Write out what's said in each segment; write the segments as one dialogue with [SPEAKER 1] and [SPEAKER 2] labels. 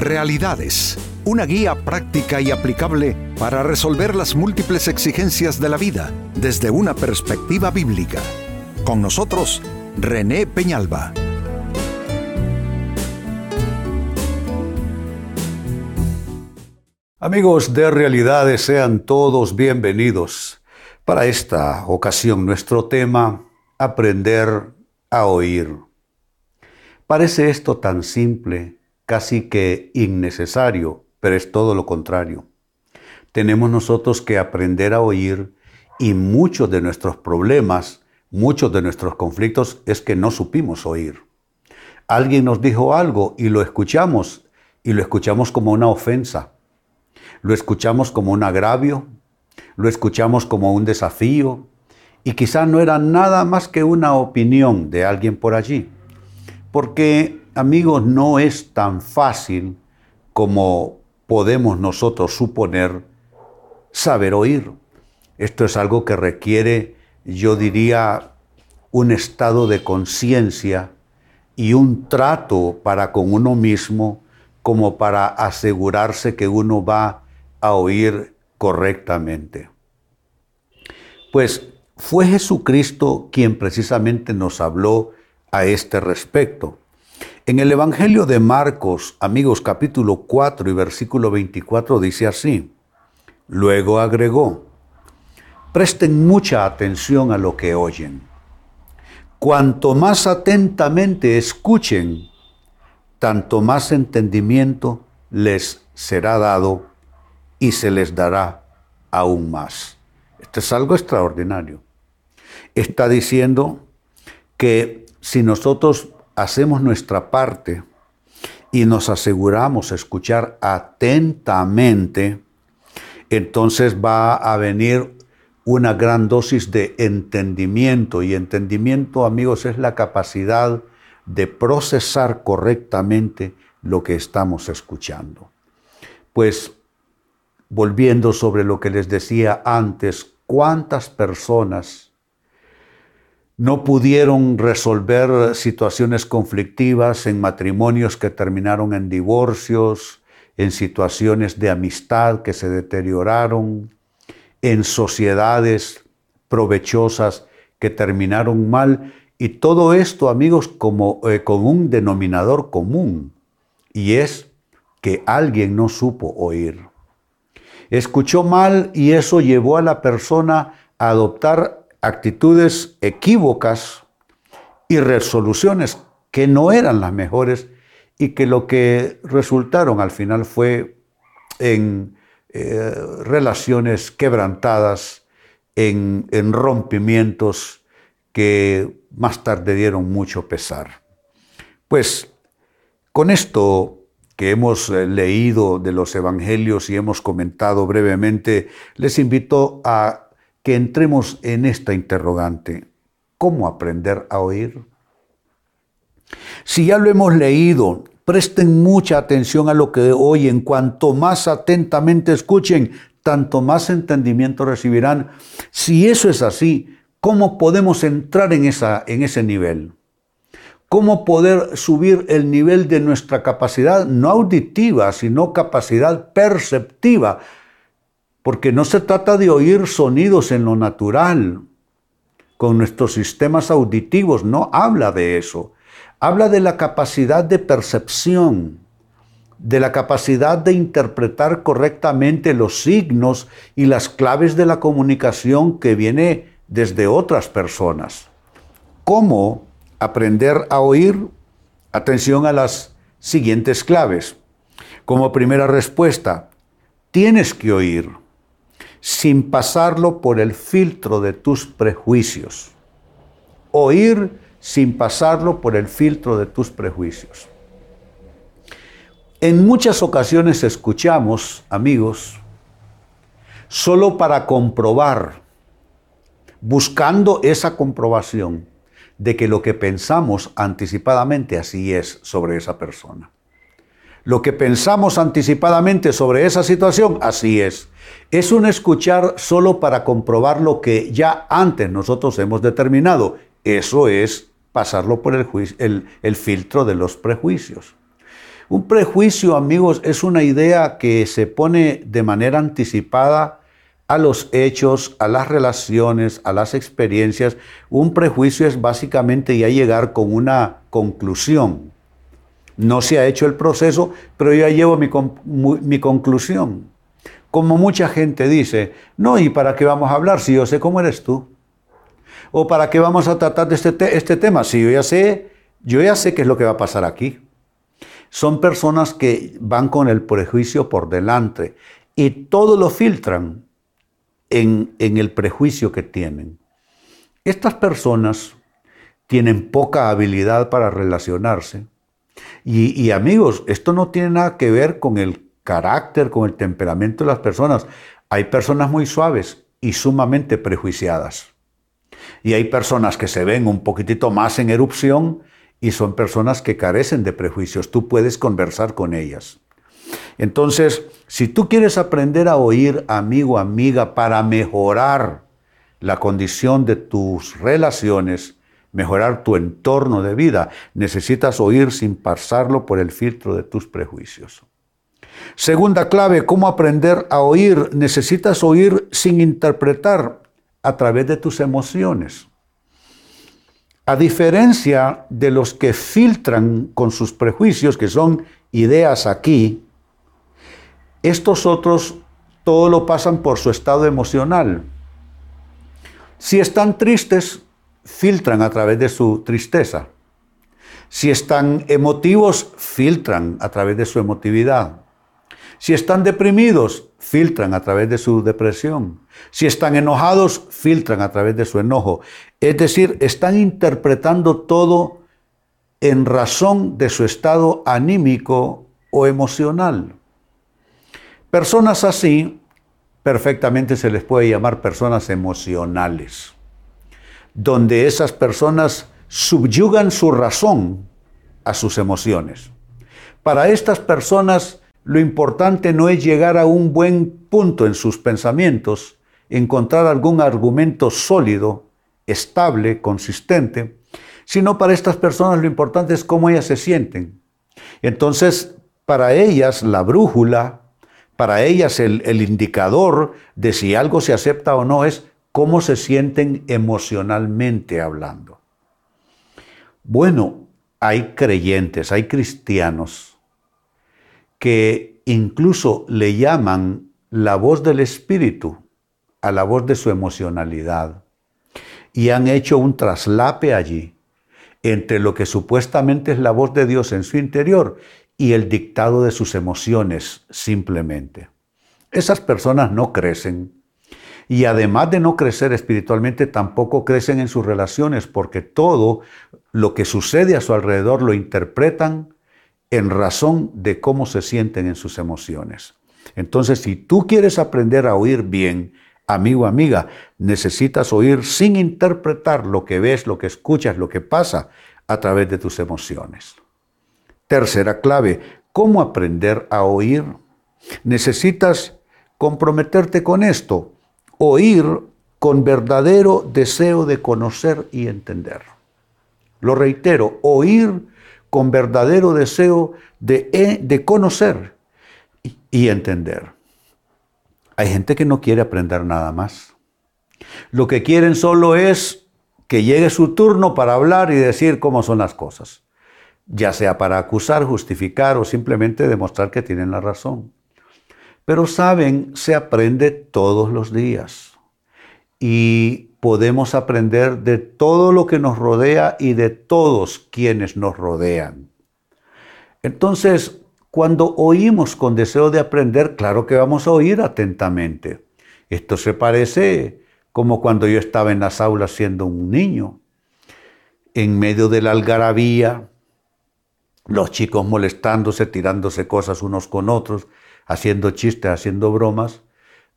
[SPEAKER 1] Realidades, una guía práctica y aplicable para resolver las múltiples exigencias de la vida desde una perspectiva bíblica. Con nosotros, René Peñalba.
[SPEAKER 2] Amigos de Realidades, sean todos bienvenidos. Para esta ocasión, nuestro tema, aprender a oír. Parece esto tan simple, casi que innecesario, pero es todo lo contrario. Tenemos nosotros que aprender a oír y muchos de nuestros problemas, muchos de nuestros conflictos es que no supimos oír. Alguien nos dijo algo y lo escuchamos y lo escuchamos como una ofensa. Lo escuchamos como un agravio, lo escuchamos como un desafío y quizá no era nada más que una opinión de alguien por allí. Porque, amigos, no es tan fácil como podemos nosotros suponer saber oír. Esto es algo que requiere, yo diría, un estado de conciencia y un trato para con uno mismo como para asegurarse que uno va a oír correctamente. Pues fue Jesucristo quien precisamente nos habló a este respecto. En el Evangelio de Marcos, amigos, capítulo 4 y versículo 24 dice así. Luego agregó, presten mucha atención a lo que oyen. Cuanto más atentamente escuchen, tanto más entendimiento les será dado y se les dará aún más. Esto es algo extraordinario. Está diciendo que si nosotros hacemos nuestra parte y nos aseguramos escuchar atentamente, entonces va a venir una gran dosis de entendimiento. Y entendimiento, amigos, es la capacidad de procesar correctamente lo que estamos escuchando. Pues volviendo sobre lo que les decía antes, cuántas personas no pudieron resolver situaciones conflictivas en matrimonios que terminaron en divorcios, en situaciones de amistad que se deterioraron, en sociedades provechosas que terminaron mal. Y todo esto, amigos, como, eh, con un denominador común, y es que alguien no supo oír. Escuchó mal y eso llevó a la persona a adoptar actitudes equívocas y resoluciones que no eran las mejores y que lo que resultaron al final fue en eh, relaciones quebrantadas, en, en rompimientos que más tarde dieron mucho pesar. Pues con esto que hemos eh, leído de los evangelios y hemos comentado brevemente, les invito a que entremos en esta interrogante. ¿Cómo aprender a oír? Si ya lo hemos leído, presten mucha atención a lo que oyen. Cuanto más atentamente escuchen, tanto más entendimiento recibirán. Si eso es así, ¿cómo podemos entrar en, esa, en ese nivel? cómo poder subir el nivel de nuestra capacidad, no auditiva, sino capacidad perceptiva, porque no se trata de oír sonidos en lo natural, con nuestros sistemas auditivos, no habla de eso, habla de la capacidad de percepción, de la capacidad de interpretar correctamente los signos y las claves de la comunicación que viene desde otras personas. ¿Cómo aprender a oír, atención a las siguientes claves. Como primera respuesta, tienes que oír sin pasarlo por el filtro de tus prejuicios. Oír sin pasarlo por el filtro de tus prejuicios. En muchas ocasiones escuchamos, amigos, solo para comprobar, buscando esa comprobación de que lo que pensamos anticipadamente así es sobre esa persona. Lo que pensamos anticipadamente sobre esa situación, así es. Es un escuchar solo para comprobar lo que ya antes nosotros hemos determinado. Eso es pasarlo por el, filtro de los prejuicios. Un prejuicio, amigos, es una idea que se pone de manera anticipada a los hechos, a las relaciones, a las experiencias. Un prejuicio es básicamente ya llegar con una conclusión. No se ha hecho el proceso, pero ya llevo mi conclusión. Como mucha gente dice, no, ¿y para qué vamos a hablar si yo sé cómo eres tú? ¿O para qué vamos a tratar de este, este tema si yo ya sé, yo ya sé qué es lo que va a pasar aquí? Son personas que van con el prejuicio por delante y todo lo filtran en, el prejuicio que tienen. Estas personas tienen poca habilidad para relacionarse. Y, amigos, esto no tiene nada que ver con el carácter, con el temperamento de las personas. Hay personas muy suaves y sumamente prejuiciadas. Y hay personas que se ven un poquitito más en erupción y son personas que carecen de prejuicios. Tú puedes conversar con ellas. Entonces, si tú quieres aprender a oír, amigo, amiga, para mejorar la condición de tus relaciones, mejorar tu entorno de vida, necesitas oír sin pasarlo por el filtro de tus prejuicios. Segunda clave, ¿cómo aprender a oír? Necesitas oír sin interpretar a través de tus emociones. A diferencia de los que filtran con sus prejuicios, que son ideas aquí, estos otros todo lo pasan por su estado emocional. Si están tristes, filtran a través de su tristeza. Si están emotivos, filtran a través de su emotividad. Si están deprimidos, filtran a través de su depresión. Si están enojados, filtran a través de su enojo. Es decir, están interpretando todo en razón de su estado anímico o emocional. Personas así, perfectamente se les puede llamar personas emocionales, donde esas personas subyugan su razón a sus emociones. Para estas personas, lo importante no es llegar a un buen punto en sus pensamientos, encontrar algún argumento sólido, estable, consistente, sino para estas personas lo importante es cómo ellas se sienten. Entonces, para ellas la brújula, para ellas el, el indicador de si algo se acepta o no es cómo se sienten emocionalmente hablando. Bueno, hay creyentes, hay cristianos que incluso le llaman la voz del Espíritu a la voz de su emocionalidad. Y han hecho un traslape allí entre lo que supuestamente es la voz de Dios en su interior y el dictado de sus emociones simplemente. Esas personas no crecen. Y además de no crecer espiritualmente, tampoco crecen en sus relaciones porque todo lo que sucede a su alrededor lo interpretan en razón de cómo se sienten en sus emociones. Entonces, si tú quieres aprender a oír bien, amigo, amiga, necesitas oír sin interpretar lo que ves, lo que escuchas, lo que pasa a través de tus emociones. Tercera clave, ¿cómo aprender a oír? Necesitas comprometerte con esto, oír con verdadero deseo de conocer y entender. Lo reitero, oír con verdadero deseo de, eh, de conocer y, y entender. Hay gente que no quiere aprender nada más. Lo que quieren solo es que llegue su turno para hablar y decir cómo son las cosas, ya sea para acusar, justificar o simplemente demostrar que tienen la razón. Pero saben, se aprende todos los días y podemos aprender de todo lo que nos rodea y de todos quienes nos rodean. Entonces, cuando oímos con deseo de aprender, claro que vamos a oír atentamente. Esto se parece como cuando yo estaba en las aulas siendo un niño, en medio de la algarabía, los chicos molestándose, tirándose cosas unos con otros, haciendo chistes, haciendo bromas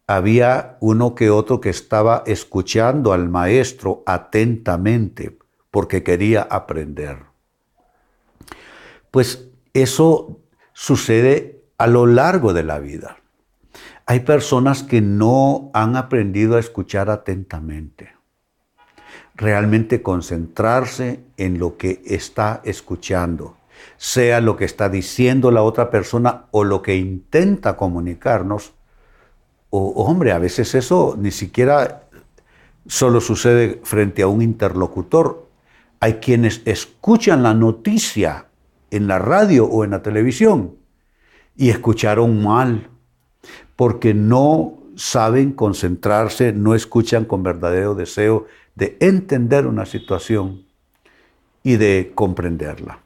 [SPEAKER 2] había uno que otro que estaba escuchando al maestro atentamente porque quería aprender. Pues eso sucede a lo largo de la vida. Hay personas que no han aprendido a escuchar atentamente, realmente concentrarse en lo que está escuchando. sea lo que está diciendo la otra persona o lo que intenta comunicarnos. O, hombre, a veces eso ni siquiera solo sucede frente a un interlocutor. Hay quienes escuchan la noticia en la radio o en la televisión y escucharon mal porque no saben concentrarse, no escuchan con verdadero deseo de entender una situación y de comprenderla.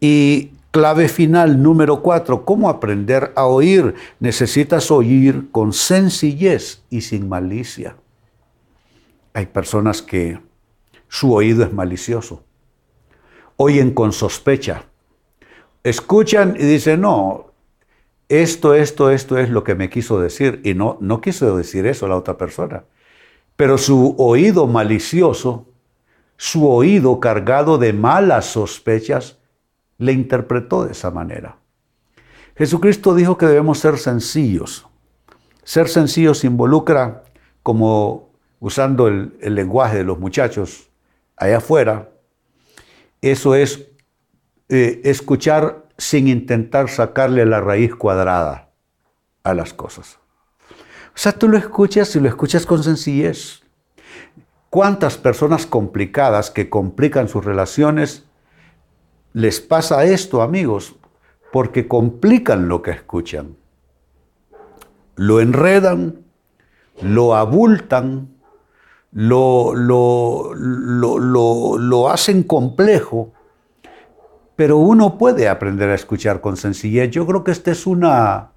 [SPEAKER 2] Y clave final número cuatro, ¿cómo aprender a oír? Necesitas oír con sencillez y sin malicia. Hay personas que su oído es malicioso, oyen con sospecha, escuchan y dicen, no, esto, esto, esto es lo que me quiso decir. Y no, no quiso decir eso la otra persona. Pero su oído malicioso, su oído cargado de malas sospechas, le interpretó de esa manera. Jesucristo dijo que debemos ser sencillos. Ser sencillos involucra, como usando el, lenguaje de los muchachos allá afuera, eso es eh, escuchar sin intentar sacarle la raíz cuadrada a las cosas. O sea, tú lo escuchas y lo escuchas con sencillez. ¿Cuántas personas complicadas que complican sus relaciones les pasa esto, amigos? Porque complican lo que escuchan. Lo enredan, lo abultan, lo, lo, lo, lo hacen complejo pero uno puede aprender a escuchar con sencillez. Yo creo que esta es una,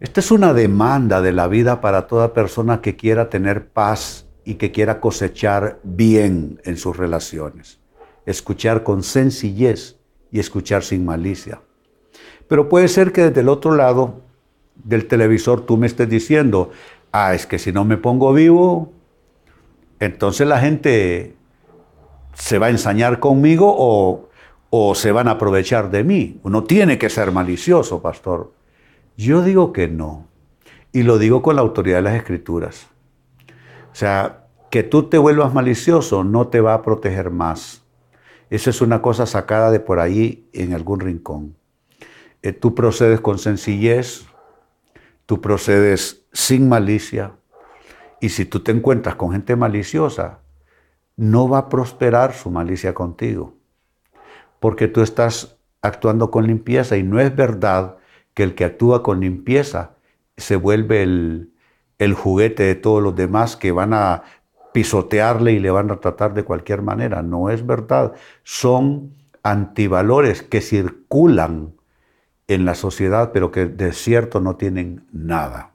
[SPEAKER 2] esta es una demanda de la vida para toda persona que quiera tener paz y que quiera cosechar bien en sus relaciones. Escuchar con sencillez y escuchar sin malicia. Pero puede ser que desde el otro lado del televisor tú me estés diciendo, ah, es que si no me pongo vivo, entonces la gente se va a ensañar conmigo o o se van a aprovechar de mí. Uno tiene que ser malicioso, pastor. Yo digo que no. Y lo digo con la autoridad de las escrituras. O sea, que tú te vuelvas malicioso no te va a proteger más. Eso es una cosa sacada de por ahí en algún rincón. Eh, tú procedes con sencillez, tú procedes sin malicia. Y si tú te encuentras con gente maliciosa, no va a prosperar su malicia contigo porque tú estás actuando con limpieza y no es verdad que el que actúa con limpieza se vuelve el, juguete de todos los demás que van a pisotearle y le van a tratar de cualquier manera. No es verdad. Son antivalores que circulan en la sociedad, pero que de cierto no tienen nada.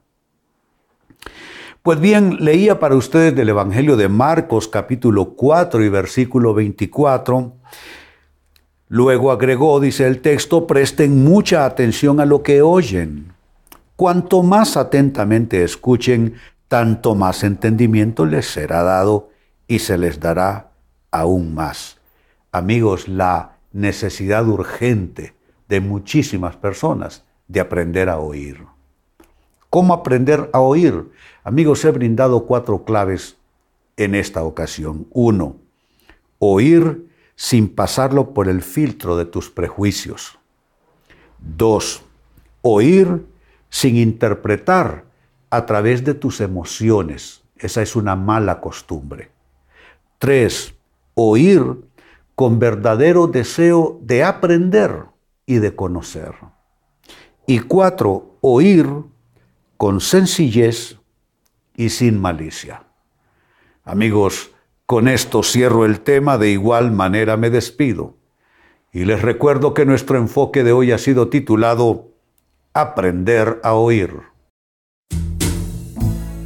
[SPEAKER 2] Pues bien, leía para ustedes del Evangelio de Marcos capítulo 4 y versículo 24 Luego agregó, dice el texto, presten mucha atención a lo que oyen. Cuanto más atentamente escuchen, tanto más entendimiento les será dado y se les dará aún más. Amigos, la necesidad urgente de muchísimas personas de aprender a oír. ¿Cómo aprender a oír? Amigos, he brindado cuatro claves en esta ocasión. Uno, oír sin pasarlo por el filtro de tus prejuicios. Dos, oír sin interpretar a través de tus emociones. Esa es una mala costumbre. Tres, oír con verdadero deseo de aprender y de conocer. Y cuatro, oír con sencillez y sin malicia. Amigos, con esto cierro el tema, de igual manera me despido. Y les recuerdo que nuestro enfoque de hoy ha sido titulado Aprender a oír.